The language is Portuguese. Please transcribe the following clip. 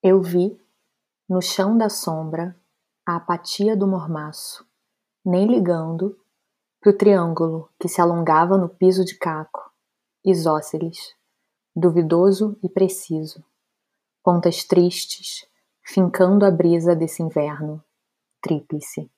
Eu vi, no chão da sombra, a apatia do mormaço, nem ligando para o triângulo que se alongava no piso de caco, isósceles, duvidoso e preciso, pontas tristes, fincando a brisa desse inverno, tríplice.